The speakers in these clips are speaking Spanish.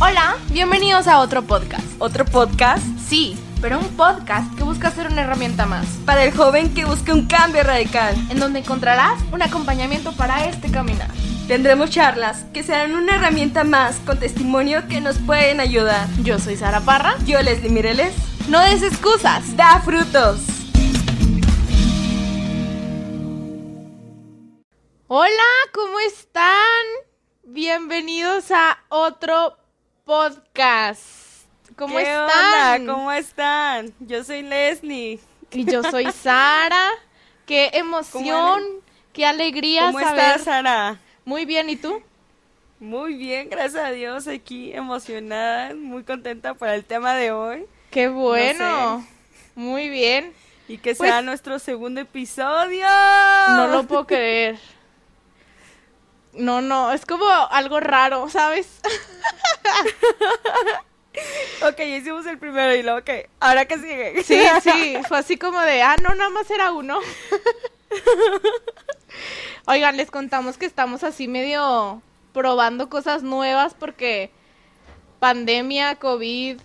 Hola, bienvenidos a otro podcast. ¿Otro podcast? Sí, pero un podcast que busca ser una herramienta más, Para el joven que busca un cambio radical. en donde encontrarás un acompañamiento para este caminar. Tendremos charlas que serán una herramienta más con testimonio que nos pueden ayudar. Yo soy Sara Parra. Yo, Leslie Mireles, No des excusas. da frutos. Hola, ¿cómo están? Bienvenidos a otro podcast. ¿Cómo ¿Qué están? onda? ¿Cómo están? Yo soy Leslie. Y yo soy Sara. Qué emoción, qué alegría ¿Cómo saber. estás, Sara? Muy bien, ¿y tú? Muy bien, gracias a Dios, aquí emocionada, muy contenta por el tema de hoy Qué bueno. Muy bien. y que Pues- sea nuestro segundo episodio. No lo puedo creer. No, no, es como algo raro, ¿sabes? Ok, hicimos el primero y luego, ok, ahora que sigue. Sí, sí, fue así como de, ah, no, nada más era uno. Oigan, les contamos que estamos así medio probando cosas nuevas porque pandemia, COVID,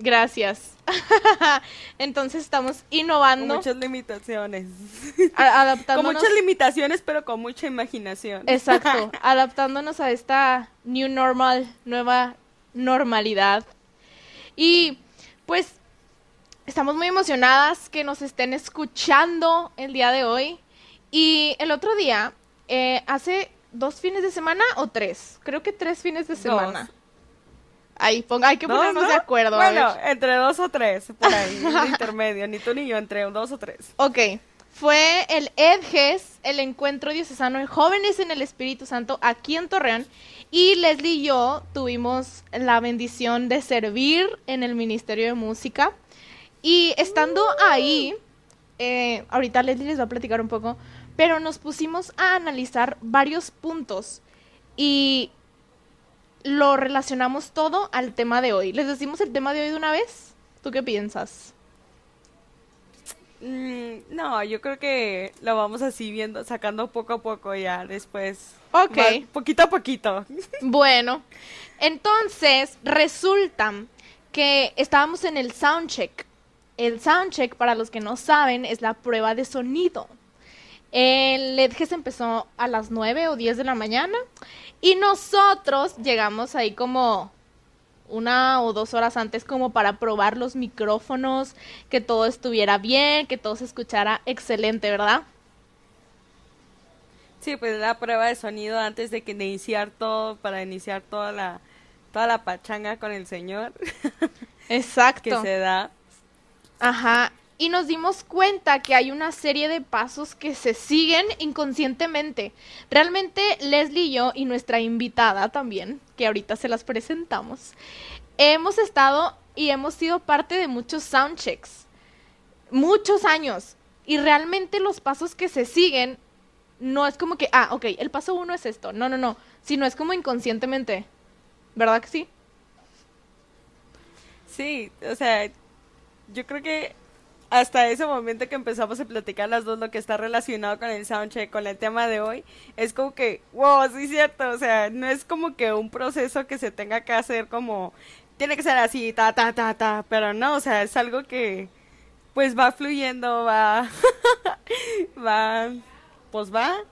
gracias. Entonces estamos Con innovando, muchas limitaciones. a- Con adaptándonos. muchas limitaciones, pero con mucha imaginación. Exacto, adaptándonos a esta new normal, nueva normalidad. Y pues estamos muy emocionadas que nos estén escuchando el día de hoy. Y el otro día, eh, hace dos fines de semana o tres, creo que tres fines de semana. Ahí, ponga, hay que ¿Dos, ponernos no? de acuerdo. a Bueno, ver. entre dos o tres, por ahí, intermedio. Ni tú ni yo, entre dos o tres. Ok, fue el EDGES, el Encuentro Diocesano de Jóvenes en el Espíritu Santo, aquí en Torreón. Y Leslie y yo tuvimos la bendición de servir en el Ministerio de Música. Y estando ahí, eh, ahorita Leslie les va a platicar un poco, pero nos pusimos a analizar varios puntos y lo relacionamos todo al tema de hoy. ¿Les decimos el tema de hoy de una vez? ¿Tú qué piensas? Mm, no, yo creo que lo vamos así viendo, sacando poco a poco ya después. Ok. Poquito a poquito. Bueno, entonces resulta que estábamos en el soundcheck. El soundcheck, para los que no saben, es la prueba de sonido. El EDGES empezó a las 9 o 10 de la mañana y nosotros llegamos ahí como una o dos horas antes como para probar los micrófonos, que todo estuviera bien, que todo se escuchara excelente, ¿verdad? Sí, pues la prueba de sonido antes de que de iniciar todo, para iniciar toda la, toda la pachanga con el señor Exacto. que se da. Ajá. Y nos dimos cuenta que hay una serie de pasos que se siguen inconscientemente. Realmente Leslie y yo y nuestra invitada también, que ahorita se las presentamos, hemos estado y hemos sido parte de muchos soundchecks. Muchos años. Y realmente los pasos que se siguen no es como que, ah, ok, el paso uno es esto. No, no, no. Sino es como inconscientemente. ¿Verdad que sí? Sí, o sea, yo creo que hasta ese momento que empezamos a platicar las dos lo que está relacionado con el soundcheck, con el tema de hoy, es como que, wow, sí es cierto, o sea, no es como que un proceso que se tenga que hacer como, tiene que ser así, ta, ta, ta, ta, pero no, o sea, es algo que pues va fluyendo, va, va, pues va,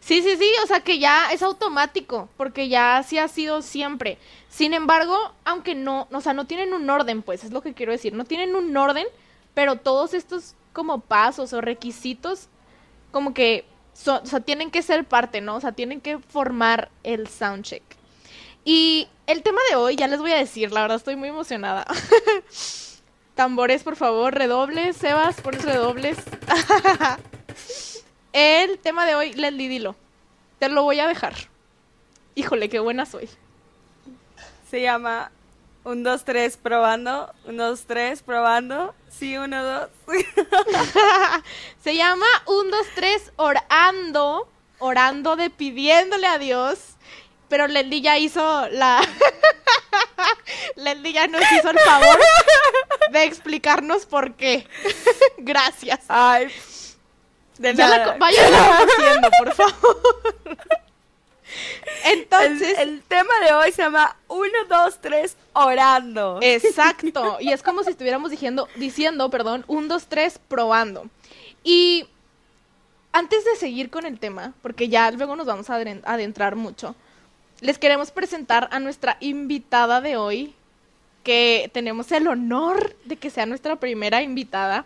Sí, sí, sí, o sea que ya es automático, porque ya así ha sido siempre. Sin embargo, aunque no, o sea, no tienen un orden, pues, es lo que quiero decir, no tienen un orden, pero todos estos como pasos o requisitos, como que, son, o sea, tienen que ser parte, ¿no? O sea, tienen que formar el soundcheck. Y el tema de hoy, ya les voy a decir, la verdad estoy muy emocionada. Tambores, por favor, redobles, Sebas, pones redobles. El tema de hoy, Leslie, dilo. Te lo voy a dejar. Híjole, qué buena soy. se llama un, dos, tres, probando, un, dos, tres, probando, sí, uno, dos, Se llama un, dos, tres, orando. Orando de pidiéndole a Dios. Pero Leslie ya hizo la. Leslie ya nos hizo el favor de explicarnos por qué. Gracias. ay, de Ya la nada. co- vayan conociendo, por favor. Entonces. El, tema de hoy se llama 1, 2, 3, orando. Exacto. Y es como si estuviéramos diciendo, diciendo, perdón, 1, 2, 3, probando. Y antes de seguir con el tema, porque ya luego nos vamos a adentrar mucho, les queremos presentar a nuestra invitada de hoy, que tenemos el honor de que sea nuestra primera invitada.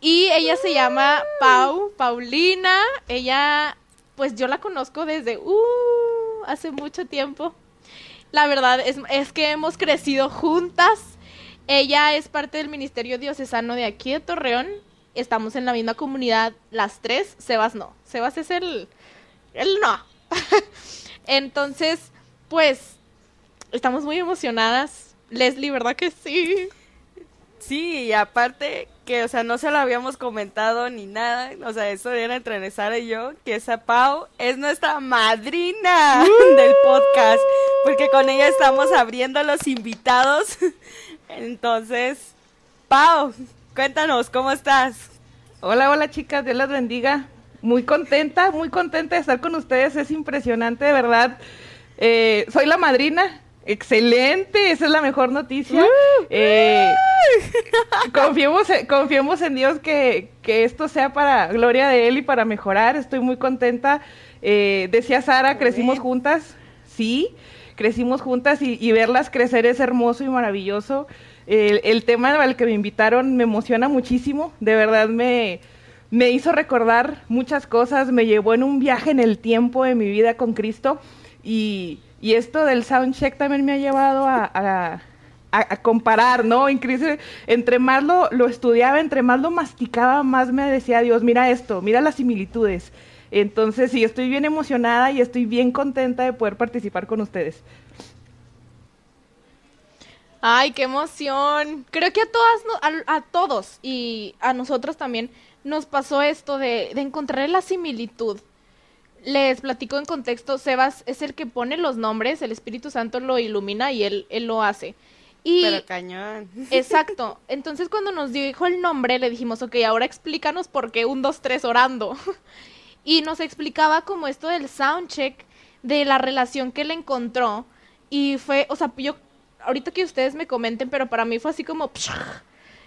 Y ella se llama Pau, Paulina. Ella, pues yo la conozco desde uh, hace mucho tiempo. La verdad es, es que hemos crecido juntas. Ella es parte del Ministerio Diocesano de aquí de Torreón. Estamos en la misma comunidad, las tres. Sebas no. Sebas es el. El no. Entonces, pues, estamos muy emocionadas. Leslie, ¿verdad que sí? Sí, y aparte que, o sea, no se lo habíamos comentado ni nada, o sea, eso era entre Sara y yo, que esa Pau es nuestra madrina del podcast, porque con ella estamos abriendo los invitados. Entonces, Pau, cuéntanos, ¿cómo estás? Hola, hola chicas, Dios las bendiga. Muy contenta, muy contenta de estar con ustedes, es impresionante, de verdad. Eh, soy la madrina, Excelente, esa es la mejor noticia. Eh, confiemos, confiemos en Dios que, esto sea para gloria de Él y para mejorar. Estoy muy contenta. Eh, decía Sara, crecimos juntas. Sí, crecimos juntas y, verlas crecer es hermoso y maravilloso. El, tema al que me invitaron me emociona muchísimo. De verdad me, me hizo recordar muchas cosas. Me llevó en un viaje en el tiempo de mi vida con Cristo. Y y esto del soundcheck también me ha llevado a, comparar, ¿no? Entre más lo, lo, estudiaba, entre más lo masticaba, más me decía Dios, mira esto, mira las similitudes. Entonces, sí, estoy bien emocionada y estoy bien contenta de poder participar con ustedes. Ay, qué emoción. Creo que a todas, a, todos y a nosotros también nos pasó esto de, de encontrar la similitud les platico en contexto, Sebas es el que pone los nombres, el Espíritu Santo lo ilumina y él, él lo hace. Y, Pero cañón. Exacto. Entonces cuando nos dijo el nombre, le dijimos, ok, ahora explícanos por qué un, dos, tres orando. y nos explicaba como esto del soundcheck, de la relación que él encontró. Y fue, o sea, yo, ahorita que ustedes me comenten, pero para mí fue así como...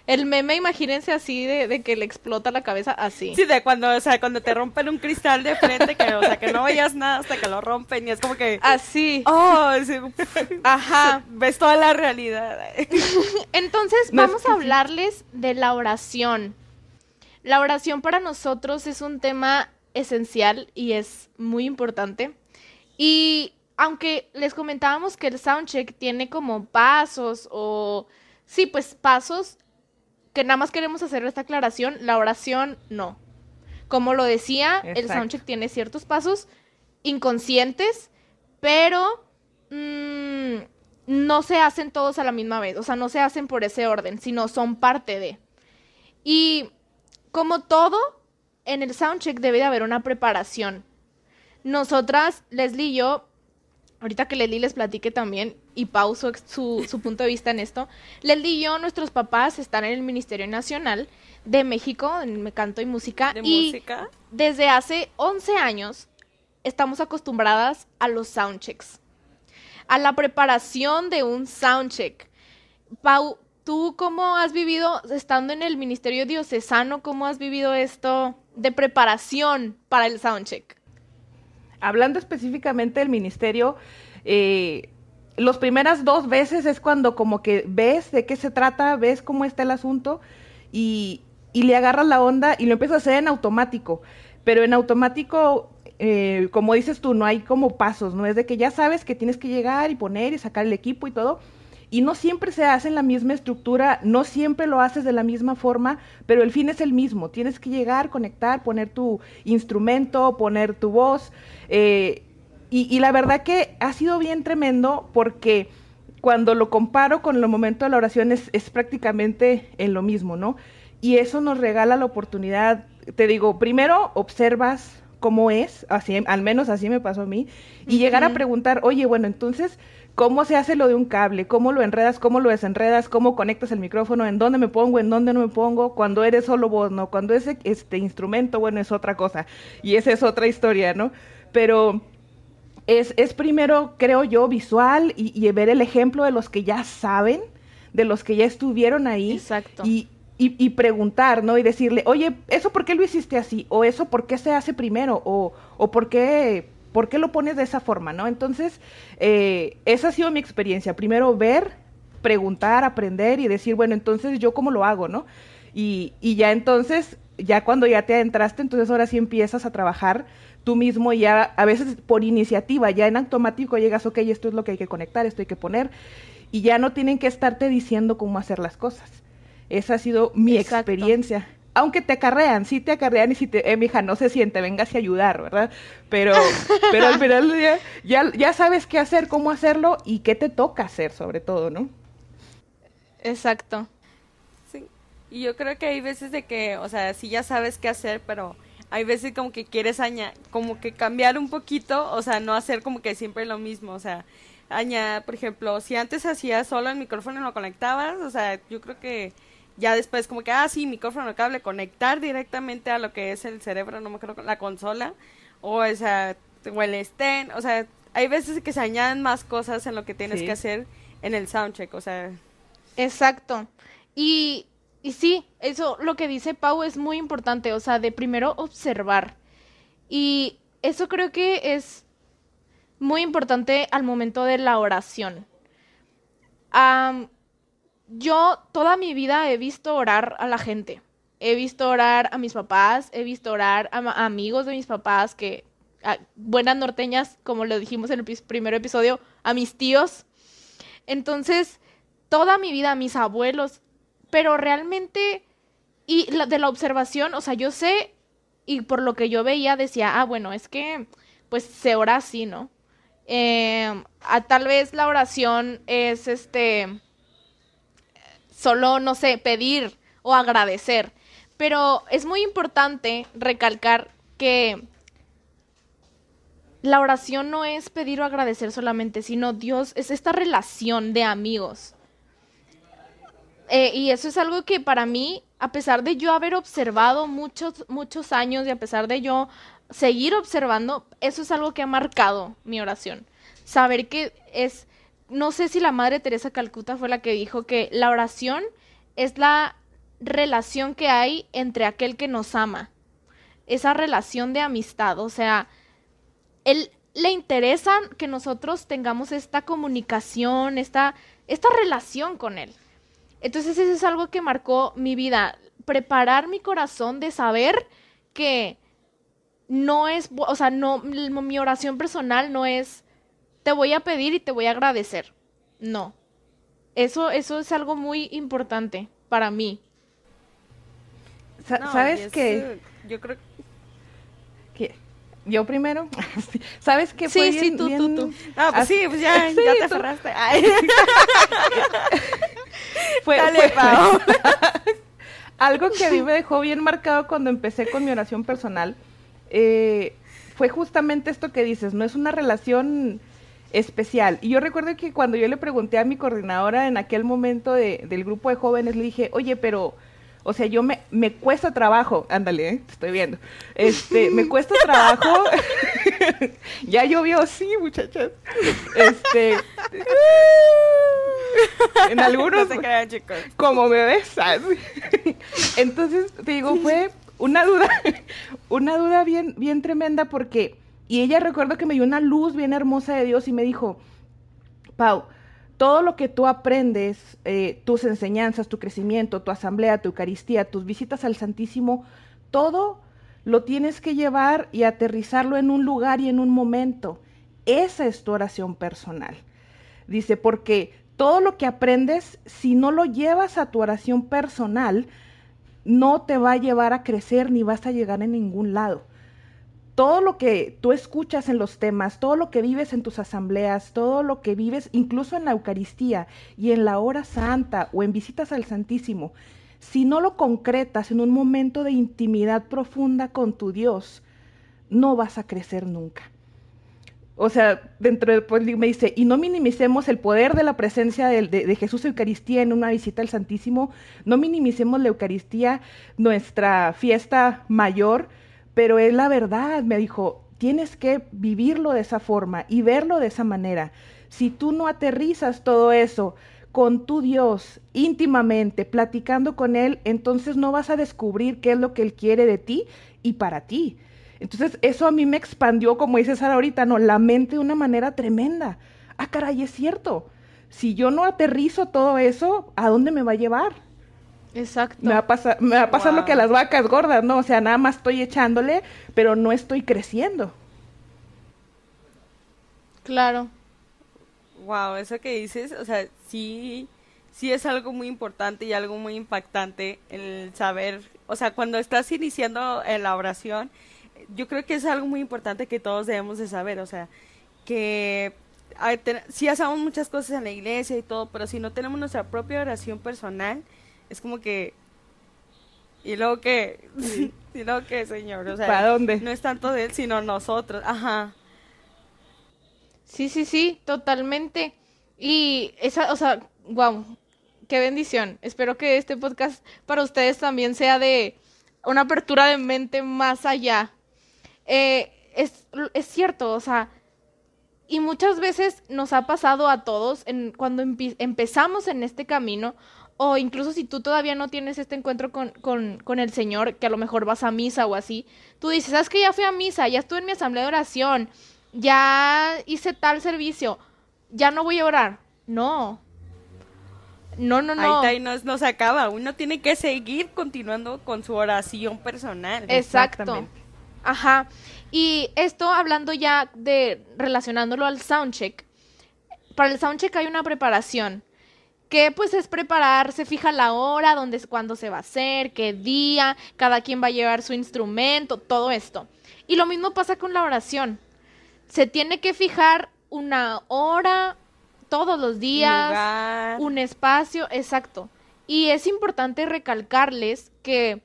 El meme, imagínense así de, que le explota la cabeza así. Sí, de cuando, o sea, cuando te rompen un cristal de frente, que, o sea, que no veías nada hasta que lo rompen y es como que... Así. Oh, sí. Ajá. Ves toda la realidad. Entonces, vamos a hablarles de la oración. La oración para nosotros es un tema esencial y es muy importante. Y aunque les comentábamos que el soundcheck tiene como pasos o... Sí, pues pasos que nada más queremos hacer esta aclaración, la oración no. Como lo decía, el soundcheck tiene ciertos pasos inconscientes, pero mm, no se hacen todos a la misma vez, o sea, no se hacen por ese orden, sino son parte de. Y como todo, en el soundcheck debe de haber una preparación. Nosotras, Leslie y yo, ahorita que Leslie les platique también y pauso su, su punto de vista en esto, Leslie y yo, nuestros papás están en el Ministerio Nacional de México, en canto y música. y música? desde hace 11 años estamos acostumbradas a los soundchecks, a la preparación de un soundcheck. Pau, ¿tú cómo has vivido, estando en el Ministerio Diocesano, cómo has vivido esto de preparación para el soundcheck? Hablando específicamente del ministerio, eh, los primeras dos veces es cuando como que ves de qué se trata, ves cómo está el asunto y, le agarras la onda y lo empiezas a hacer en automático. Pero en automático, eh, como dices tú, no hay como pasos, no es de que ya sabes que tienes que llegar y poner y sacar el equipo y todo, y no siempre se hace en la misma estructura, no siempre lo haces de la misma forma, pero el fin es el mismo. Tienes que llegar, conectar, poner tu instrumento, poner tu voz. Eh, y, la verdad que ha sido bien tremendo porque cuando lo comparo con el momento de la oración es, es prácticamente en lo mismo, ¿no? Y eso nos regala la oportunidad, te digo, primero observas cómo es, así, al menos así me pasó a mí, y llegar a preguntar, oye, bueno, entonces, cómo se hace lo de un cable, cómo lo enredas, cómo lo desenredas, cómo conectas el micrófono, en dónde me pongo, en dónde no me pongo, cuando eres solo voz, ¿no? Cuando es este instrumento, bueno, es otra cosa. Y esa es otra historia, ¿no? Pero es, es primero, creo yo, visual y, y ver el ejemplo de los que ya saben, de los que ya estuvieron ahí. Exacto. Y, y, y preguntar, ¿no? Y decirle, oye, ¿eso por qué lo hiciste así? O eso por qué se hace primero? O, o por qué, por qué lo pones de esa forma, ¿no? Entonces, eh, esa ha sido mi experiencia. Primero ver, preguntar, aprender y decir, bueno, entonces yo cómo lo hago, ¿no? Y, y ya entonces, ya cuando ya te adentraste, entonces ahora sí empiezas a trabajar tú mismo y ya a veces por iniciativa, ya en automático llegas, ok, esto es lo que hay que conectar, esto hay que poner, y ya no tienen que estarte diciendo cómo hacer las cosas. Esa ha sido mi Exacto. experiencia. Aunque te acarrean, sí te acarrean y si te, eh, mija, no se siente, vengas a ayudar, ¿verdad? Pero, pero al final del día ya, ya sabes qué hacer, cómo hacerlo y qué te toca hacer, sobre todo, ¿no? Exacto. Sí. Y yo creo que hay veces de que, o sea, sí ya sabes qué hacer, pero hay veces como que quieres añadir, como que cambiar un poquito, o sea, no hacer como que siempre lo mismo, o sea, añadir, por ejemplo, si antes hacías solo el micrófono y lo conectabas, o sea, yo creo que ya después como que, ah, sí, micrófono, cable, conectar directamente a lo que es el cerebro, no me acuerdo, la consola, o esa, o el stand, o sea, hay veces que se añaden más cosas en lo que tienes Sí. que hacer en el soundcheck, o sea, Exacto. Y, y sí, eso lo que dice Pau es muy importante, o sea, de primero observar. Y eso creo que es muy importante al momento de la oración. Am, yo toda mi vida he visto orar a la gente. He visto orar a mis papás, he visto orar a, amigos de mis papás que, a- buenas norteñas, como lo dijimos en el primer episodio, a mis tíos. Entonces, toda mi vida, a mis abuelos, pero realmente, y de la observación, o sea, yo sé, y por lo que yo veía, decía, ah, bueno, es que, pues se ora así, ¿no? Eh, a, tal vez la oración es, este, solo, no sé, pedir o agradecer, pero es muy importante recalcar que la oración no es pedir o agradecer solamente, sino Dios es esta relación de amigos. Eh, y eso es algo que para mí, a pesar de yo haber observado muchos, muchos años y a pesar de yo seguir observando, eso es algo que ha marcado mi oración. Saber que es, no sé si la Madre Teresa Calcuta fue la que dijo que la oración es la relación que hay entre aquel que nos ama. Esa relación de amistad, o sea, él le interesa que nosotros tengamos esta comunicación, esta, esta relación con él. Entonces eso es algo que marcó mi vida, preparar mi corazón de saber que no es, o sea, no, mi oración personal no es, te voy a pedir y te voy a agradecer. No. Eso, eso es algo muy importante para mí. Sa- no, y ¿Sabes es, qué? eh, Yo creo ¿Qué? ¿Yo primero? ¿Sabes qué Sí, fue sí, bien- tú, tú, bien- tú. No, pues Así- sí, pues ya, Sí, ya te tú- aferraste. Ay. Fue, Dale, fue- algo que a mí me dejó bien marcado cuando empecé con mi oración personal eh, fue justamente esto que dices, no es una relación especial. Y yo recuerdo que cuando yo le pregunté a mi coordinadora en aquel momento de- del grupo de jóvenes, le dije, oye, pero, o sea, yo me, me cuesta trabajo, ándale, ¿eh? te estoy viendo, este, me cuesta trabajo, ya llovió, sí, muchachas, este, en algunos, No se crean, chicos. como me besas. Entonces, te digo, fue una duda, una duda bien, bien tremenda porque, y ella recuerdo que me dio una luz bien hermosa de Dios y me dijo, Pau, todo lo que tú aprendes, eh, tus enseñanzas, tu crecimiento, tu asamblea, tu Eucaristía, tus visitas al Santísimo, todo lo tienes que llevar y aterrizarlo en un lugar y en un momento. Esa es tu oración personal. Dice, porque todo lo que aprendes, si no lo llevas a tu oración personal, no te va a llevar a crecer ni vas a llegar a ningún lado. Todo lo que tú escuchas en los temas, todo lo que vives en tus asambleas, todo lo que vives incluso en la Eucaristía y en la hora santa o en visitas al Santísimo, si no lo concretas en un momento de intimidad profunda con tu Dios, no vas a crecer nunca. O sea, dentro de, pues, me dice, y no minimicemos el poder de la presencia de, de, de Jesús Eucaristía en una visita al Santísimo, no minimicemos la Eucaristía, nuestra fiesta mayor, pero es la verdad, me dijo, tienes que vivirlo de esa forma y verlo de esa manera. Si tú no aterrizas todo eso con tu Dios íntimamente, platicando con Él, entonces no vas a descubrir qué es lo que Él quiere de ti y para ti. Entonces eso a mí me expandió, como dice Sara ahorita, no, la mente de una manera tremenda. Ah, caray, es cierto. Si yo no aterrizo todo eso, ¿a dónde me va a llevar? Exacto. Me va a pasar, me va a pasar lo que a las vacas gordas, ¿no? O sea, nada más estoy echándole, pero no estoy creciendo. Claro. Wow, eso que dices, o sea, sí, sí es algo muy importante y algo muy impactante el saber, o sea, cuando estás iniciando en la oración, yo creo que es algo muy importante que todos debemos de saber, o sea, que sí hacemos muchas cosas en la iglesia y todo, pero si no tenemos nuestra propia oración personal, es como que y luego que y luego que señor o sea ¿Para dónde? no es tanto de él sino nosotros ajá. Sí sí sí totalmente. Y esa o sea wow qué bendición. Espero que este podcast para ustedes también sea de una apertura de mente más allá. Eh, es, es cierto o sea y muchas veces nos ha pasado a todos en, cuando empezamos en este camino o incluso si tú todavía no tienes este encuentro con, con, con, el Señor, que a lo mejor vas a misa o así, tú dices, ¿sabes que ya fui a misa? Ya estuve en mi asamblea de oración, ya hice tal servicio, ya no voy a orar. No. No, no, no. Ahí, no, no se acaba. Uno tiene que seguir continuando con su oración personal. Exacto. Ajá. Y esto hablando ya de relacionándolo al soundcheck. Para el soundcheck hay una preparación que pues es preparar, se fija la hora, dónde, cuándo se va a hacer, qué día, cada quien va a llevar su instrumento, todo esto. Y lo mismo pasa con la oración. Se tiene que fijar una hora todos los días, un espacio, exacto. Y es importante recalcarles que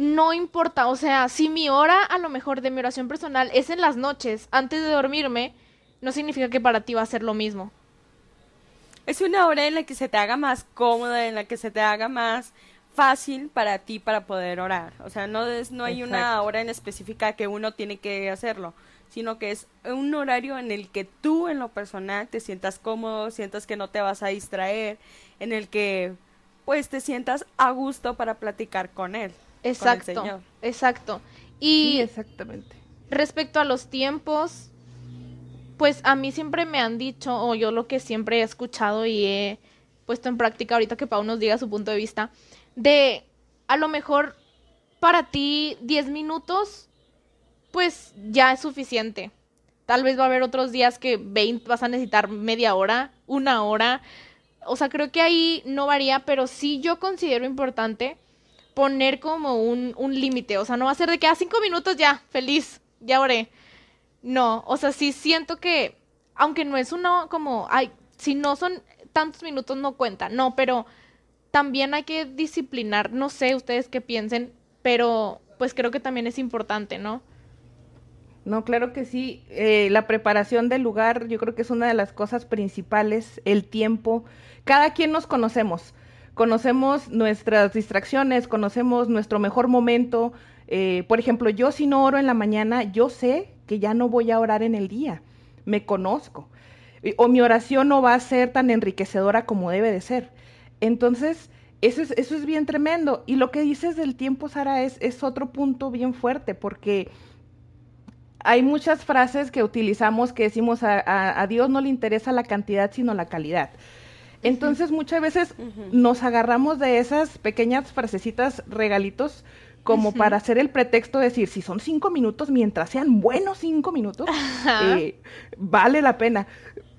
no importa, o sea, si mi hora a lo mejor de mi oración personal es en las noches, antes de dormirme, no significa que para ti va a ser lo mismo es una hora en la que se te haga más cómoda, en la que se te haga más fácil para ti para poder orar. O sea, no es, no hay una hora en específica que uno tiene que hacerlo, sino que es un horario en el que tú en lo personal te sientas cómodo, sientas que no te vas a distraer, en el que pues te sientas a gusto para platicar con él. Exacto. Exacto. Y sí, exactamente. Respecto a los tiempos, pues a mí siempre me han dicho, o yo lo que siempre he escuchado y he puesto en práctica ahorita que Pau nos diga su punto de vista, de a lo mejor para ti 10 minutos, pues ya es suficiente. Tal vez va a haber otros días que 20 vas a necesitar media hora, una hora. O sea, creo que ahí no varía, pero sí yo considero importante poner como un, un límite. O sea, no va a ser de que a 5 minutos ya, feliz, ya oré. No, o sea, sí siento que, aunque no es uno como, ay, si no son tantos minutos no cuenta, no, pero también hay que disciplinar, no sé ustedes qué piensen, pero pues creo que también es importante, ¿no? No, claro que sí. Eh, la preparación del lugar, yo creo que es una de las cosas principales, el tiempo. Cada quien nos conocemos, conocemos nuestras distracciones, conocemos nuestro mejor momento. Eh, por ejemplo, yo si no oro en la mañana, yo sé que ya no voy a orar en el día, me conozco. O mi oración no va a ser tan enriquecedora como debe de ser. Entonces, eso es, bien tremendo. Y lo que dices del tiempo, Sara, es otro punto bien fuerte, porque hay muchas frases que utilizamos que decimos a, Dios no le interesa la cantidad, sino la calidad. Entonces, muchas veces nos agarramos de esas pequeñas frasecitas, regalitos, como para hacer el pretexto de decir, si son cinco minutos, mientras sean buenos cinco minutos, eh, vale la pena.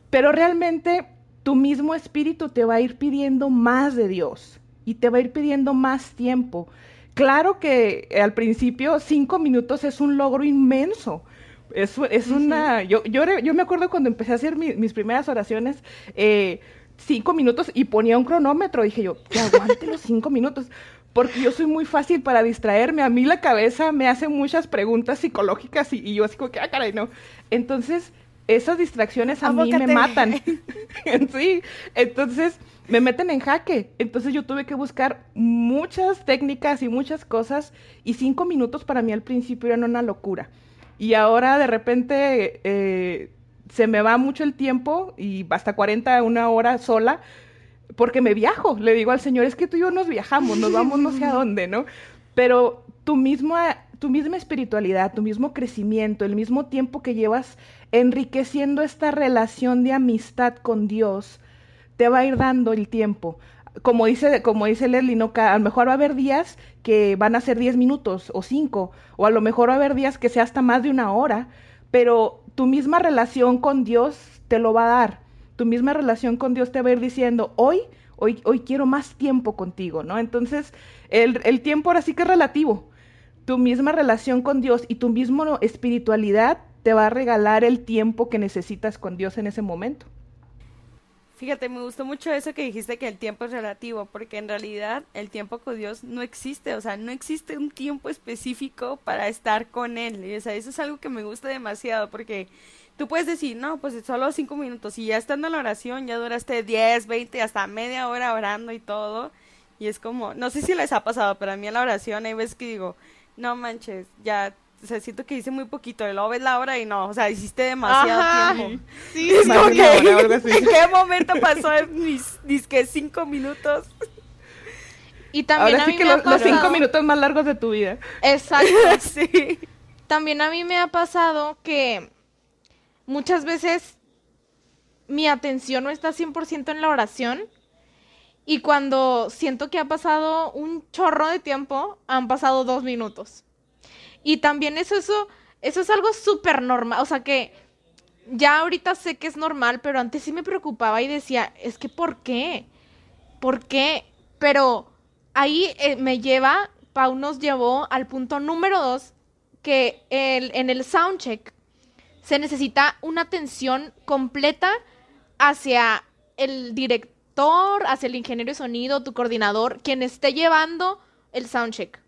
Pero realmente tu mismo espíritu te va a ir pidiendo más de Dios y te va a ir pidiendo más tiempo. Claro que al principio cinco minutos es un logro inmenso. Es, es una... Yo, yo, yo, me acuerdo cuando empecé a hacer mis primeras oraciones, eh, cinco minutos y ponía un cronómetro. Dije yo, que aguante los cinco minutos porque yo soy muy fácil para distraerme. A mí la cabeza me hace muchas preguntas psicológicas y, yo así como que, ah, caray, no. Entonces, esas distracciones a mí me matan. sí, entonces me meten en jaque. Entonces yo tuve que buscar muchas técnicas y muchas cosas y cinco minutos para mí al principio eran una locura. y ahora de repente eh, se me va mucho el tiempo y hasta 40, una hora sola, porque me viajo. Le digo al Señor, es que tú y yo nos viajamos, nos vamos no sé a dónde, ¿no? Pero tu misma, tu misma espiritualidad, tu mismo crecimiento, el mismo tiempo que llevas enriqueciendo esta relación de amistad con Dios, te va a ir dando el tiempo. Como dice, como dice Leslie, ¿no? a lo mejor va a haber días que van a ser 10 minutos o 5, o a lo mejor va a haber días que sea hasta más de una hora, pero tu misma relación con Dios te lo va a dar. Tu misma relación con Dios te va a ir diciendo, hoy, hoy, hoy quiero más tiempo contigo, ¿no? Entonces, el, el tiempo ahora sí que es relativo. Tu misma relación con Dios y tu misma espiritualidad te va a regalar el tiempo que necesitas con Dios en ese momento. Fíjate, me gustó mucho eso que dijiste que el tiempo es relativo, porque en realidad el tiempo con Dios no existe, o sea, no existe un tiempo específico para estar con Él. Y, o sea, eso es algo que me gusta demasiado, porque tú puedes decir, no, pues solo cinco minutos, y ya estando en la oración, ya duraste diez, veinte, hasta media hora orando y todo, y es como, no sé si les ha pasado, pero a mí en la oración hay veces que digo, no manches, ya o sea, siento que hice muy poquito, y luego ves la hora y no, o sea, hiciste demasiado tiempo. Sí, es como que, ¿en qué momento pasó en mis disque cinco minutos? Y también Ahora sí que los, los, cinco minutos más largos de tu vida. Exacto. sí. También a mí me ha pasado que muchas veces mi atención no está 100% en la oración y cuando siento que ha pasado un chorro de tiempo, han pasado dos minutos. Y también eso, eso, eso es algo súper normal, o sea que ya ahorita sé que es normal, pero antes sí me preocupaba y decía, es que ¿por qué? ¿Por qué? Pero ahí eh, me lleva, Pau nos llevó al punto número dos, que el, en el soundcheck se necesita una atención completa hacia el director, hacia el ingeniero de sonido, tu coordinador, quien esté llevando el soundcheck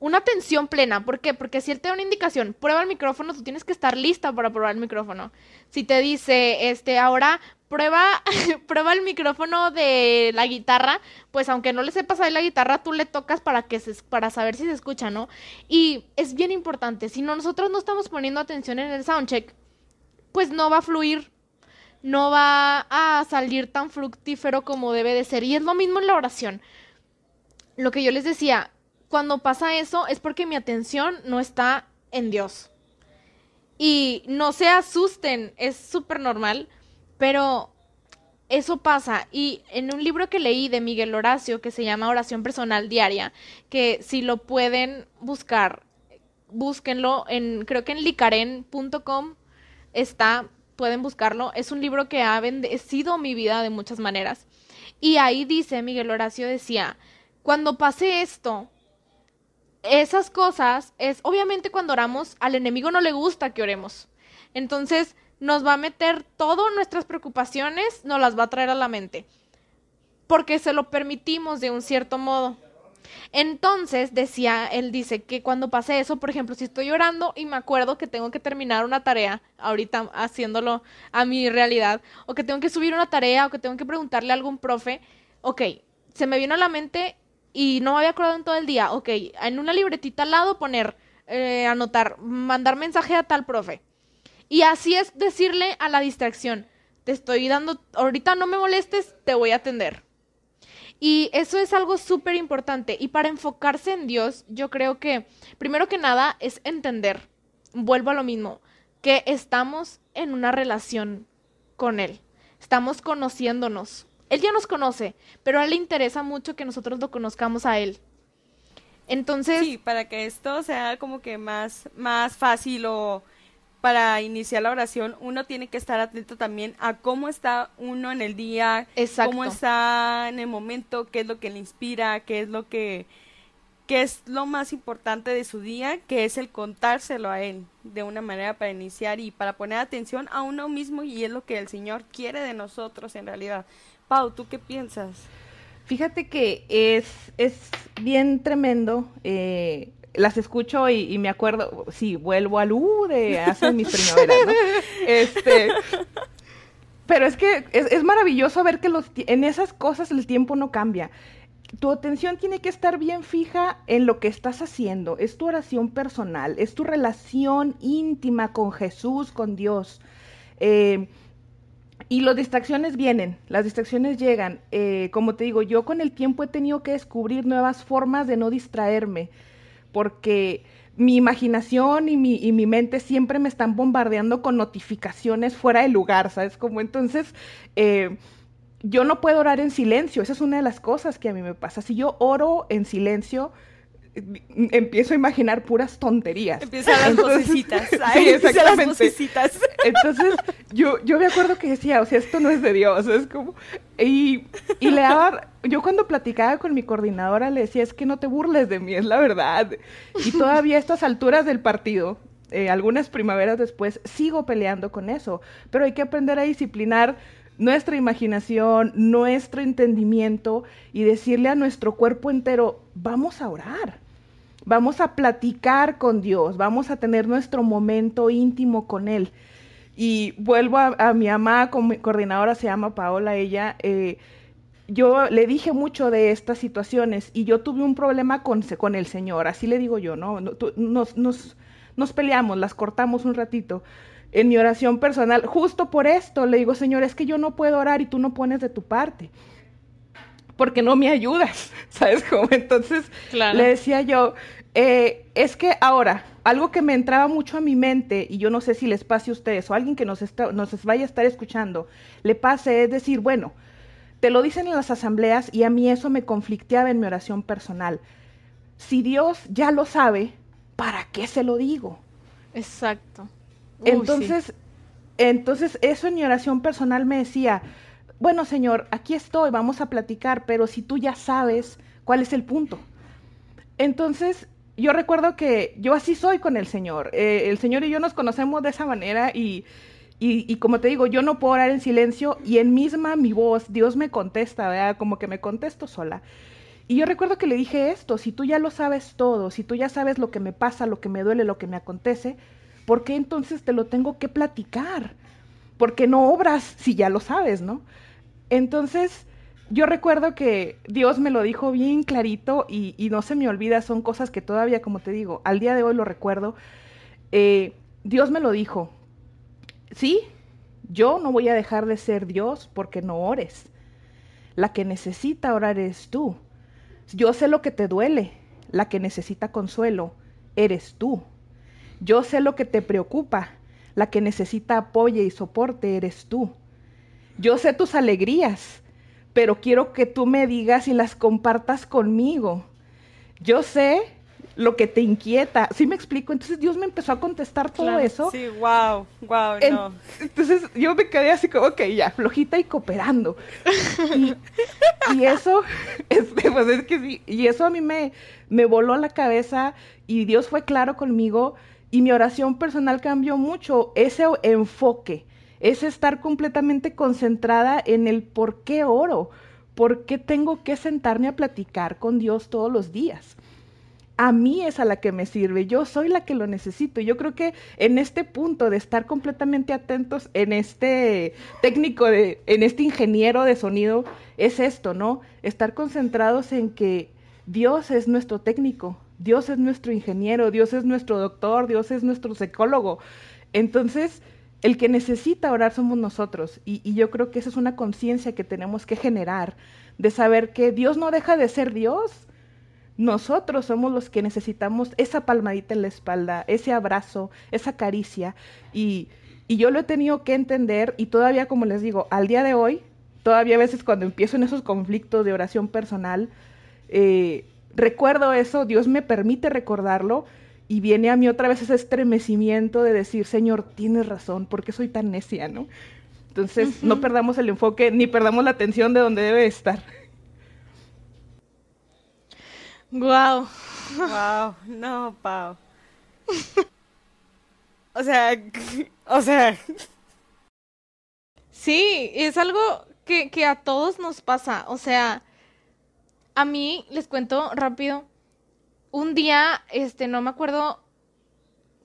una atención plena. ¿Por qué? Porque si él te da una indicación, prueba el micrófono, tú tienes que estar lista para probar el micrófono. Si te dice, este, ahora prueba, prueba el micrófono de la guitarra, pues aunque no le sepas ahí la guitarra, tú le tocas para que se, para saber si se escucha, ¿no? Y es bien importante, si no, nosotros no estamos poniendo atención en el soundcheck, pues no va a fluir, no va a salir tan fructífero como debe de ser. Y es lo mismo en la oración. Lo que yo les decía, cuando pasa eso es porque mi atención no está en Dios. Y no se asusten, es súper normal, pero eso pasa. Y en un libro que leí de Miguel Horacio, que se llama Oración Personal Diaria, que si lo pueden buscar, búsquenlo, en, creo que en licaren.com está, pueden buscarlo. Es un libro que ha bendecido mi vida de muchas maneras. Y ahí dice, Miguel Horacio decía, cuando pase esto, esas cosas es, obviamente cuando oramos, al enemigo no le gusta que oremos. Entonces nos va a meter todas nuestras preocupaciones, nos las va a traer a la mente. Porque se lo permitimos de un cierto modo. Entonces, decía, él dice que cuando pase eso, por ejemplo, si estoy orando y me acuerdo que tengo que terminar una tarea, ahorita haciéndolo a mi realidad, o que tengo que subir una tarea, o que tengo que preguntarle a algún profe, ok, se me vino a la mente y no me había acordado en todo el día, ok, en una libretita al lado poner, eh, anotar, mandar mensaje a tal profe. Y así es decirle a la distracción, te estoy dando, ahorita no me molestes, te voy a atender. Y eso es algo súper importante. Y para enfocarse en Dios, yo creo que, primero que nada, es entender, vuelvo a lo mismo, que estamos en una relación con Él. Estamos conociéndonos. Él ya nos conoce, pero a él le interesa mucho que nosotros lo conozcamos a él. Entonces... Sí, para que esto sea como que más, más fácil o para iniciar la oración, uno tiene que estar atento también a cómo está uno en el día, cómo está en el momento, qué es lo que le inspira, qué es lo que qué es lo más importante de su día, que es el contárselo a él de una manera para iniciar y para poner atención a uno mismo y es lo que el Señor quiere de nosotros en realidad. Pau, ¿tú qué piensas? Fíjate que es, es bien tremendo. Eh, las escucho y, me acuerdo, sí, vuelvo al U de hace mis primaveras, ¿no? Este, pero es que es, es, maravilloso ver que los, en esas cosas el tiempo no cambia. tu atención tiene que estar bien fija en lo que estás haciendo. Es tu oración personal, es tu relación íntima con Jesús, con Dios. Eh, y las distracciones vienen, las distracciones llegan. Eh, como te digo, yo con el tiempo he tenido que descubrir nuevas formas de no distraerme, porque mi imaginación y mi, y mi mente siempre me están bombardeando con notificaciones fuera de lugar, ¿sabes? Como entonces... Eh, yo no puedo orar en silencio, esa es una de las cosas que a mí me pasa. Si yo oro en silencio, empiezo a imaginar puras tonterías. Empiezan las vocecitas. sí, exactamente. Entonces, yo, yo me acuerdo que decía, o sea, esto no es de Dios, es como... Y, y le daba... Yo cuando platicaba con mi coordinadora le decía, es que no te burles de mí, es la verdad. Y todavía a estas alturas del partido, eh, algunas primaveras después, sigo peleando con eso. Pero hay que aprender a disciplinar nuestra imaginación, nuestro entendimiento y decirle a nuestro cuerpo entero, vamos a orar, vamos a platicar con Dios, vamos a tener nuestro momento íntimo con Él. Y vuelvo a, mi mamá, mi coordinadora se llama Paola, ella, eh, yo le dije mucho de estas situaciones y yo tuve un problema con, con el Señor, así le digo yo, ¿no? Nos, nos, nos peleamos, las cortamos un ratito en mi oración personal, justo por esto, le digo, Señor, es que yo no puedo orar y tú no pones de tu parte, porque no me ayudas, ¿sabes cómo? Entonces le decía yo, eh, es que ahora, algo que me entraba mucho a mi mente, y yo no sé si les pase a ustedes o a alguien que nos, está, nos vaya a estar escuchando, le pase, es decir, bueno, te lo dicen en las asambleas y a mí eso me conflicteaba en mi oración personal. Si Dios ya lo sabe, ¿para qué se lo digo? Exacto entonces, entonces eso en mi oración personal me decía, bueno Señor, aquí estoy, vamos a platicar, pero si tú ya sabes cuál es el punto. Entonces, yo recuerdo que yo así soy con el Señor. Eh, el Señor y yo nos conocemos de esa manera y, y, como te digo, yo no puedo orar en silencio y en misma mi voz, Dios me contesta, ¿verdad? Como que me contesto sola. Y yo recuerdo que le dije esto, si tú ya lo sabes todo, si tú ya sabes lo que me pasa, lo que me duele, lo que me acontece, ¿por qué entonces te lo tengo que platicar? Porque no obras si ya lo sabes, ¿no? Entonces, yo recuerdo que Dios me lo dijo bien clarito y, no se me olvida, son cosas que todavía, como te digo, al día de hoy lo recuerdo. Eh, Dios me lo dijo, sí, yo no voy a dejar de ser Dios porque no ores. La que necesita orar eres tú. Yo sé lo que te duele. La que necesita consuelo eres tú. Yo sé lo que te preocupa. La que necesita apoyo y soporte eres tú. Yo sé tus alegrías, pero quiero que tú me digas y las compartas conmigo. Yo sé lo que te inquieta. ¿Sí me explico? Entonces Dios me empezó a contestar todo eso. Sí, wow, wow, no. Entonces yo me quedé así como, ok, ya, flojita y cooperando. y, eso, este, pues es que sí, y eso a mí me, me voló la cabeza y Dios fue claro conmigo y mi oración personal cambió mucho, ese enfoque, ese estar completamente concentrada en el por qué oro, por qué tengo que sentarme a platicar con Dios todos los días. A mí es a la que me sirve, yo soy la que lo necesito. Yo creo que en este punto de estar completamente atentos en este técnico, de, en este ingeniero de sonido, es esto, ¿no? Estar concentrados en que Dios es nuestro técnico, Dios es nuestro ingeniero, Dios es nuestro doctor, Dios es nuestro psicólogo. Entonces, el que necesita orar somos nosotros. Y, yo creo que esa es una conciencia que tenemos que generar, de saber que Dios no deja de ser Dios. Nosotros somos los que necesitamos esa palmadita en la espalda, ese abrazo, esa caricia. Y, y yo lo he tenido que entender y todavía, como les digo, al día de hoy, todavía a veces cuando empiezo en esos conflictos de oración personal, eh, recuerdo eso, Dios me permite recordarlo y viene a mí otra vez ese estremecimiento de decir, Señor, tienes razón, ¿por qué soy tan necia, no? Entonces, no perdamos el enfoque ni perdamos la atención de donde debe estar. Wow. Wow, no, Pau. O sea, o sea. Sí, es algo que, que a todos nos pasa. O sea, a mí, les cuento rápido, un día, este, no me acuerdo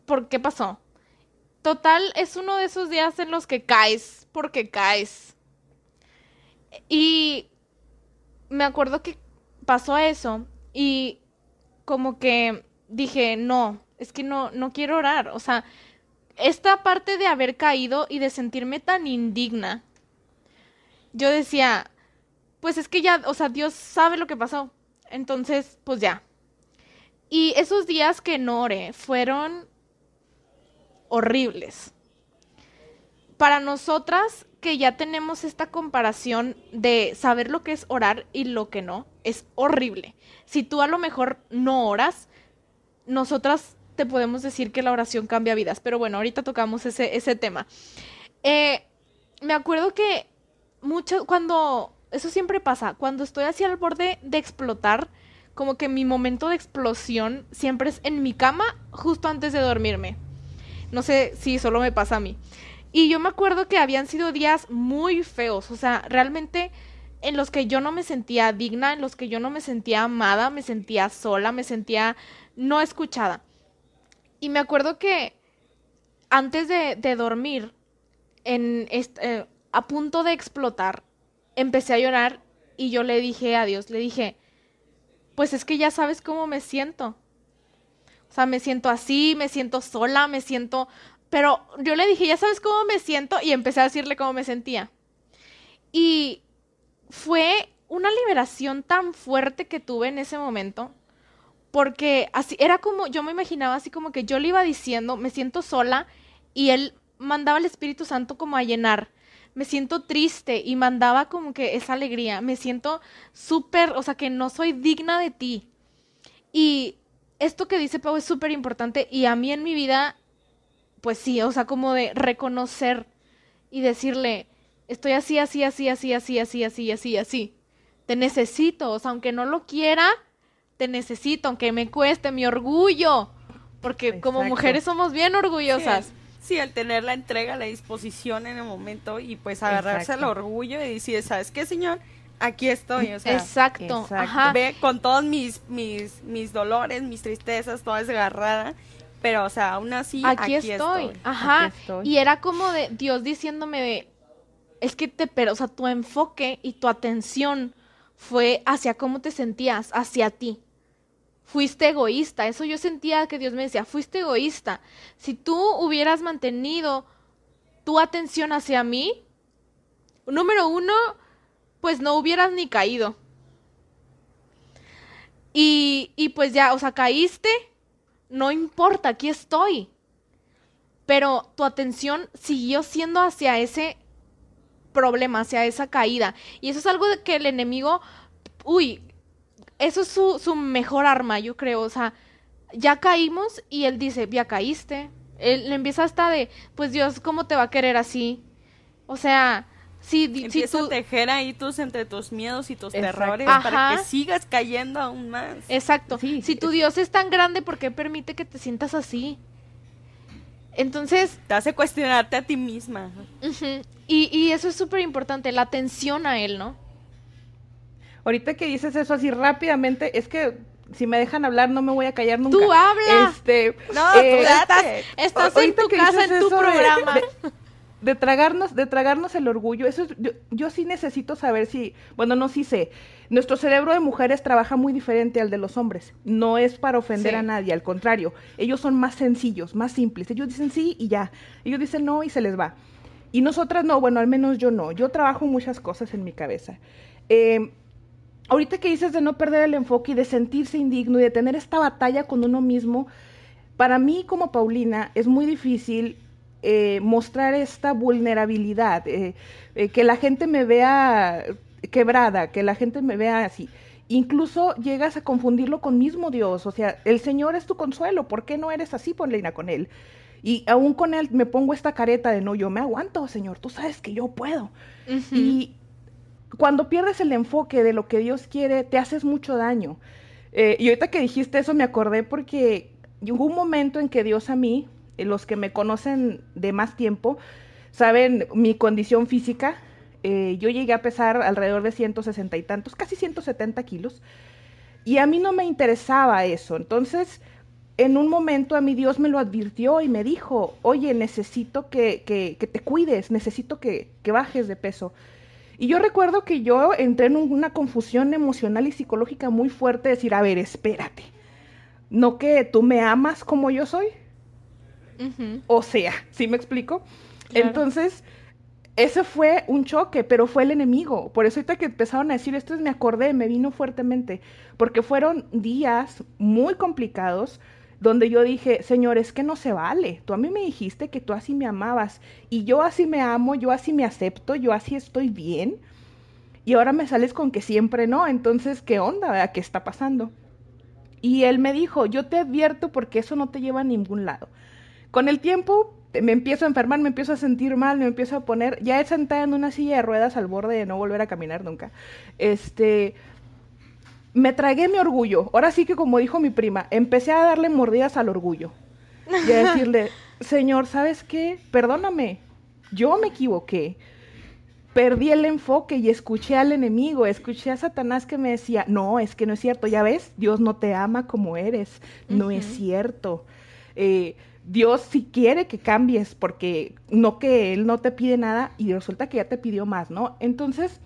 por qué pasó. Total, es uno de esos días en los que caes, porque caes. Y me acuerdo que pasó eso y como que dije, no, es que no, no quiero orar. O sea, esta parte de haber caído y de sentirme tan indigna, yo decía, pues es que ya, o sea, Dios sabe lo que pasó. Entonces, pues ya. Y esos días que no oré fueron horribles. Para nosotras que ya tenemos esta comparación de saber lo que es orar y lo que no, es horrible. Si tú a lo mejor no oras, nosotras te podemos decir que la oración cambia vidas, pero bueno, ahorita tocamos ese, ese tema. Eh, me acuerdo que mucho, cuando, eso siempre pasa, cuando estoy así al borde de explotar, como que mi momento de explosión siempre es en mi cama justo antes de dormirme. No sé si solo me pasa a mí. Y yo me acuerdo que habían sido días muy feos, o sea, realmente en los que yo no me sentía digna, en los que yo no me sentía amada, me sentía sola, me sentía no escuchada. Y me acuerdo que antes de, dormir, en eh, a punto de explotar, empecé a llorar y yo le dije a Dios, le dije, pues es que ya sabes cómo me siento. O sea, me siento así, me siento sola, me siento... Pero yo le dije, ya sabes cómo me siento y empecé a decirle cómo me sentía. Y fue una liberación tan fuerte que tuve en ese momento porque así era como yo me imaginaba así como que yo le iba diciendo, me siento sola y él mandaba al Espíritu Santo como a llenar. Me siento triste y mandaba como que esa alegría. Me siento súper, o sea, que no soy digna de ti. Y esto que dice Pau es súper importante y a mí en mi vida, pues sí, o sea, como de reconocer y decirle, estoy así, así, así, así, así, así, así, así, así. Te necesito, o sea, aunque no lo quiera, te necesito, aunque me cueste mi orgullo, porque como mujeres somos bien orgullosas. Sí, al tener la entrega, la disposición en el momento y pues agarrarse al orgullo y decir, ¿sabes qué, señor? Aquí estoy, o sea, exacto, Ajá. ve con todos mis, mis, mis dolores, mis tristezas, toda desgarrada, pero o sea, aún así aquí, estoy. Ajá. Y era como de Dios diciéndome es que te, pero, o sea, tu enfoque y tu atención fue hacia cómo te sentías, hacia ti fuiste egoísta. Eso yo sentía que Dios me decía, fuiste egoísta. Si tú hubieras mantenido tu atención hacia mí, número uno, pues no hubieras ni caído. Y, y pues ya, o sea, caíste, no importa, aquí estoy. Pero tu atención siguió siendo hacia ese problema, hacia esa caída. Y eso es algo que el enemigo, uy, eso es su, su mejor arma, yo creo. O sea, ya caímos y él dice, ya caíste. Él le empieza hasta de, pues Dios, ¿cómo te va a querer así? O sea, si, Empieza a tejer ahí tus entre tus miedos y tus terrores para que sigas cayendo aún más. Exacto. si tu Dios es tan grande, ¿por qué permite que te sientas así? Entonces... Te hace cuestionarte a ti misma. y, y eso es súper importante, la atención a Él, ¿no? Ahorita que dices eso así rápidamente, es que si me dejan hablar no me voy a callar nunca. Tú habla. Este, no, eh, estás, estás en tu casa, en tu programa. De, tragarnos, de tragarnos el orgullo, eso yo, yo, sí necesito saber si, bueno, no sí sé. Nuestro cerebro de mujeres trabaja muy diferente al de los hombres. No es para ofender a nadie, al contrario. Ellos son más sencillos, más simples. Ellos dicen sí y ya. Ellos dicen no y se les va. Y nosotras no, bueno, al menos yo no. Yo trabajo muchas cosas en mi cabeza. Eh, ahorita que dices de no perder el enfoque y de sentirse indigno y de tener esta batalla con uno mismo, para mí como Paulina es muy difícil eh, mostrar esta vulnerabilidad, eh, eh, que la gente me vea quebrada, que la gente me vea así. Incluso llegas a confundirlo con mismo Dios, o sea, el Señor es tu consuelo, ¿por qué no eres así, Paulina, con Él? Y aún con Él me pongo esta careta de no, yo me aguanto, Señor, tú sabes que yo puedo. Y cuando pierdes el enfoque de lo que Dios quiere, te haces mucho daño. Eh, y ahorita que dijiste eso me acordé porque hubo un momento en que Dios a mí, eh, los que me conocen de más tiempo, saben mi condición física. Eh, yo llegué a pesar alrededor de 160 y tantos, casi 170 kilos. Y a mí no me interesaba eso. Entonces, en un momento a mí Dios me lo advirtió y me dijo, oye, necesito que, que, te cuides, necesito que, que bajes de peso. Y yo recuerdo que yo entré en una confusión emocional y psicológica muy fuerte, decir, a ver, espérate, no que tú me amas como yo soy. O sea, ¿sí me explico? Entonces, ese fue un choque, pero fue el enemigo. Por eso ahorita que empezaron a decir esto, me acordé, me vino fuertemente, porque fueron días muy complicados donde yo dije, Señor, es que no se vale. Tú a mí me dijiste que tú así me amabas y yo así me amo, yo así me acepto, yo así estoy bien. Y ahora me sales con que siempre no. Entonces, ¿qué onda? ¿Qué está pasando? Y él me dijo, yo te advierto porque eso no te lleva a ningún lado. Con el tiempo me empiezo a enfermar, me empiezo a sentir mal, me empiezo a poner, ya he sentada en una silla de ruedas al borde de no volver a caminar nunca. Este, me tragué mi orgullo. Ahora sí que como dijo mi prima, empecé a darle mordidas al orgullo. Y a decirle, Señor, ¿sabes qué? Perdóname, yo me equivoqué. Perdí el enfoque y escuché al enemigo, escuché a Satanás que me decía, no, es que no es cierto, ya ves, Dios no te ama como eres, no es cierto. Eh, Dios sí quiere que cambies porque no que Él no te pide nada y resulta que ya te pidió más, ¿no? Entonces,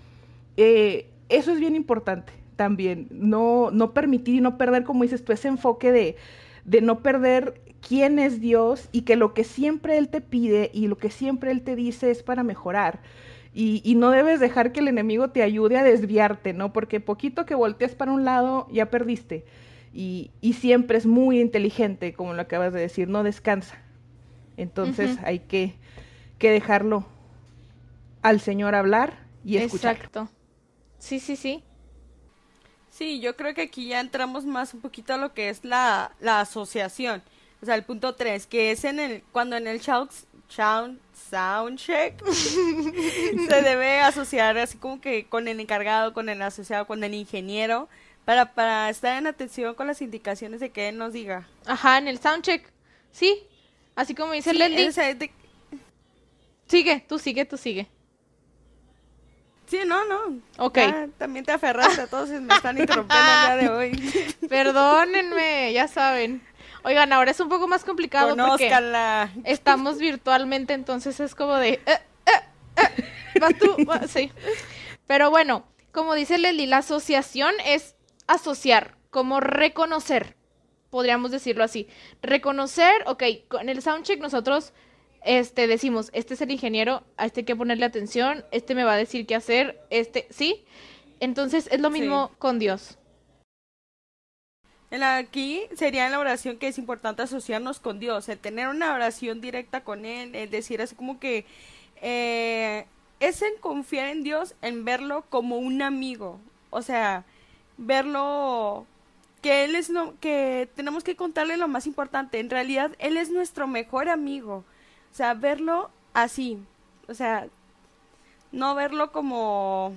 eh, eso es bien importante también, no, no permitir y no perder, como dices tú, ese enfoque de, de no perder quién es Dios y que lo que siempre Él te pide y lo que siempre Él te dice es para mejorar. Y, y, no debes dejar que el enemigo te ayude a desviarte, ¿no? Porque poquito que voltees para un lado, ya perdiste. Y, y siempre es muy inteligente, como lo acabas de decir, no descansa. Entonces hay que, que, dejarlo al Señor hablar y escuchar. Exacto. Sí, sí, sí. Sí, yo creo que aquí ya entramos más un poquito a lo que es la, la asociación. O sea, el punto 3, que es en el cuando en el sound, sound, soundcheck se debe asociar así como que con el encargado, con el asociado, con el ingeniero, para, para estar en atención con las indicaciones de que él nos diga. Ajá, en el soundcheck. Sí, así como dice sí, Sigue, tú sigue, tú sigue. Sí, no, no. Ok. también te aferraste a todos y me están interrumpiendo el día de hoy. Perdónenme, ya saben. Oigan, ahora es un poco más complicado porque estamos virtualmente, entonces es como de... Eh, eh, eh, vas tú, sí. Pero bueno, como dice Lely, la asociación es asociar, como reconocer, podríamos decirlo así. Reconocer, ok, en el soundcheck nosotros este, decimos, este es el ingeniero, a este hay que ponerle atención, este me va a decir qué hacer, este, ¿sí? Entonces es lo mismo con Dios. Aquí sería en la oración que es importante asociarnos con Dios, el tener una oración directa con Él, el decir así como que eh, es en confiar en Dios, en verlo como un amigo, o sea, verlo que Él es lo que tenemos que contarle lo más importante, en realidad Él es nuestro mejor amigo, o sea, verlo así. O sea, no verlo como...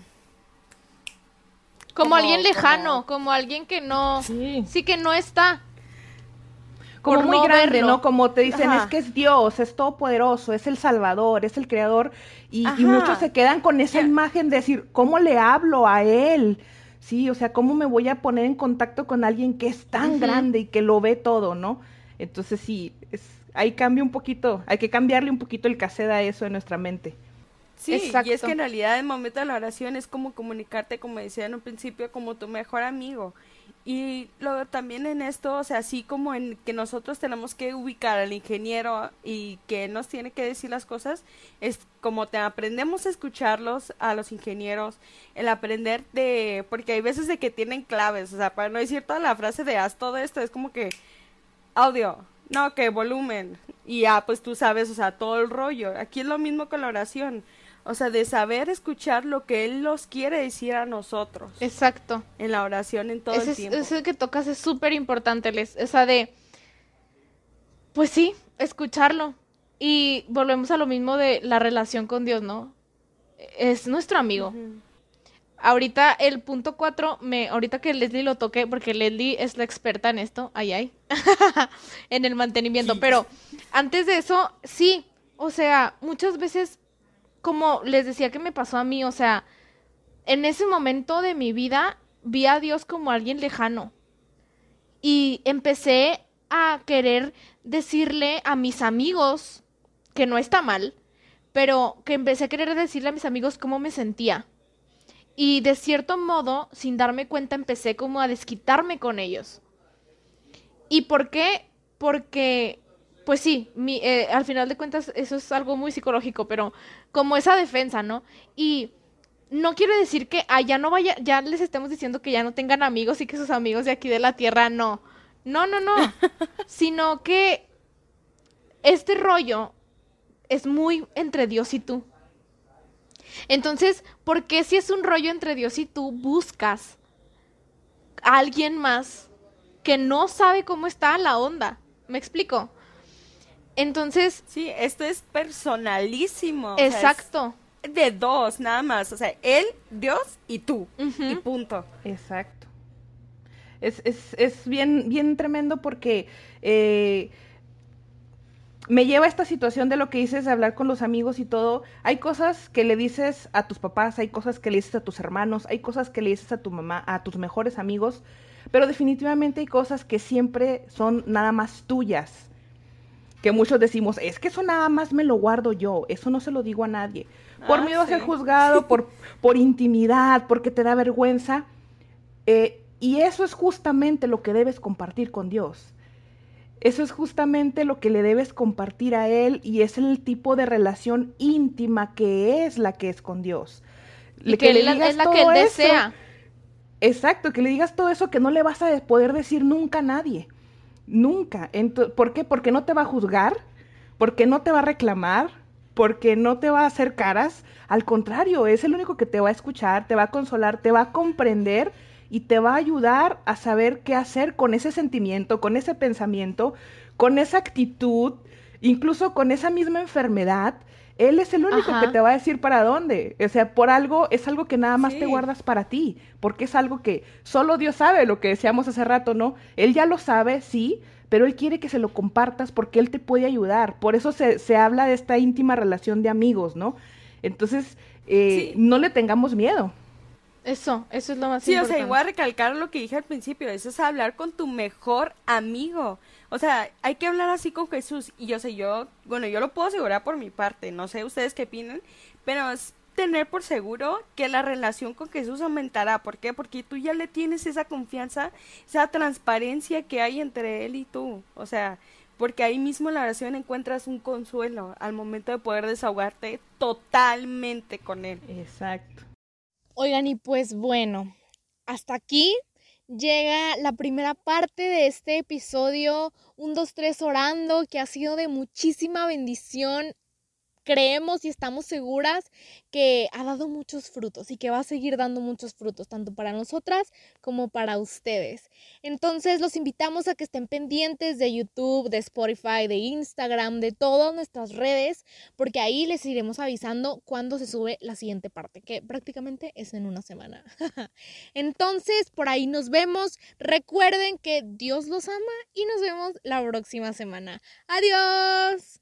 Como, alguien lejano, como... alguien que no... Sí. sí que no está. Como muy grande, ¿no? Como te dicen, es que es Dios, es todopoderoso, es el Salvador, es el Creador. Y, y muchos se quedan con esa imagen de decir, ¿cómo le hablo a Él? Sí, o sea, ¿cómo me voy a poner en contacto con alguien que es tan grande y que lo ve todo, ¿no? Entonces sí, es, ahí cambia un poquito, hay que cambiarle un poquito el cassette a eso en nuestra mente. Sí, y es que en realidad el momento de la oración es como comunicarte, como decía en un principio, como tu mejor amigo. Y luego también en esto, o sea, así como en que nosotros tenemos que ubicar al ingeniero y que nos tiene que decir las cosas, es como te aprendemos a escucharlos a los ingenieros, el aprender de, porque hay veces de que tienen claves, o sea, para no decir toda la frase de haz todo esto, es como que audio, no, que volumen. Y ya, pues tú sabes, o sea, todo el rollo. Aquí es lo mismo con la oración. O sea, de saber escuchar lo que Él nos quiere decir a nosotros. Exacto. En la oración, en todo el tiempo. Ese que tocas es súper importante, Les. Esa de, pues sí, escucharlo. Y volvemos a lo mismo de la relación con Dios, ¿no? Es nuestro amigo. Ahorita el punto cuatro, me, ahorita que Leslie lo toque, porque Leslie es la experta en esto, ay, ay, en el mantenimiento, pero antes de eso, sí, o sea, muchas veces, como les decía que me pasó a mí, o sea, en ese momento de mi vida vi a Dios como alguien lejano y empecé a querer decirle a mis amigos, que no está mal, pero que empecé a querer decirle a mis amigos cómo me sentía Y de cierto modo, sin darme cuenta, empecé como a desquitarme con ellos. ¿Y por qué? Porque, pues sí, mi, eh, al final de cuentas eso es algo muy psicológico, pero como esa defensa, ¿no? Y no quiere decir que allá no vaya, ya les estemos diciendo que ya no tengan amigos y que sus amigos de aquí de la tierra no. No, no, no. sino que este rollo es muy entre Dios y tú. Entonces, ¿por qué si es un rollo entre Dios y tú buscas a alguien más que no sabe cómo está la onda? ¿Me explico? Entonces... Sí, esto es personalísimo. Exacto. de dos, nada más. O sea, él, Dios y tú. Y punto. Exacto. Es, es, es bien, bien tremendo porque... Eh, me lleva a esta situación de lo que dices de hablar con los amigos y todo. Hay cosas que le dices a tus papás, hay cosas que le dices a tus hermanos, hay cosas que le dices a tu mamá, a tus mejores amigos, pero definitivamente hay cosas que siempre son nada más tuyas. Que muchos decimos, es que eso nada más me lo guardo yo, eso no se lo digo a nadie. Por ah, miedo a ser juzgado, por, por intimidad, porque te da vergüenza. Eh, y eso es justamente lo que debes compartir con Dios. Eso es justamente lo que le debes compartir a Él y es el tipo de relación íntima que es la que es con Dios. Y que, le digas es la que Él desea. Exacto, que le digas todo eso que no le vas a poder decir nunca a nadie. Nunca. ¿Por qué? Porque no te va a juzgar, porque no te va a reclamar, porque no te va a hacer caras. Al contrario, es el único que te va a escuchar, te va a consolar, te va a comprender y te va a ayudar a saber qué hacer con ese sentimiento, con ese pensamiento, con esa actitud, incluso con esa misma enfermedad. Él es el único que te va a decir para dónde. O sea, por algo es algo que nada más te guardas para ti, porque es algo que solo Dios sabe, lo que decíamos hace rato, ¿no? Él ya lo sabe, sí, pero Él quiere que se lo compartas porque Él te puede ayudar. Por eso se, se habla de esta íntima relación de amigos, ¿no? Entonces, eh, no le tengamos miedo. Eso, eso es lo más sí, importante. Sí, o sea, igual a recalcar lo que dije al principio, eso es hablar con tu mejor amigo. O sea, hay que hablar así con Jesús. Y yo sé, yo, bueno, yo lo puedo asegurar por mi parte, no sé ustedes qué opinan, pero es tener por seguro que la relación con Jesús aumentará. ¿Por qué? Porque tú ya le tienes esa confianza, esa transparencia que hay entre él y tú. O sea, porque ahí mismo en la oración encuentras un consuelo al momento de poder desahogarte totalmente con él. Exacto. Oigan, y pues bueno, hasta aquí llega la primera parte de este episodio, un, dos, tres orando, que ha sido de muchísima bendición creemos y estamos seguras que ha dado muchos frutos y que va a seguir dando muchos frutos, tanto para nosotras como para ustedes. Entonces los invitamos a que estén pendientes de YouTube, de Spotify, de Instagram, de todas nuestras redes, porque ahí les iremos avisando cuando se sube la siguiente parte, que prácticamente es en una semana. Entonces, por ahí nos vemos. Recuerden que Dios los ama y nos vemos la próxima semana. Adiós.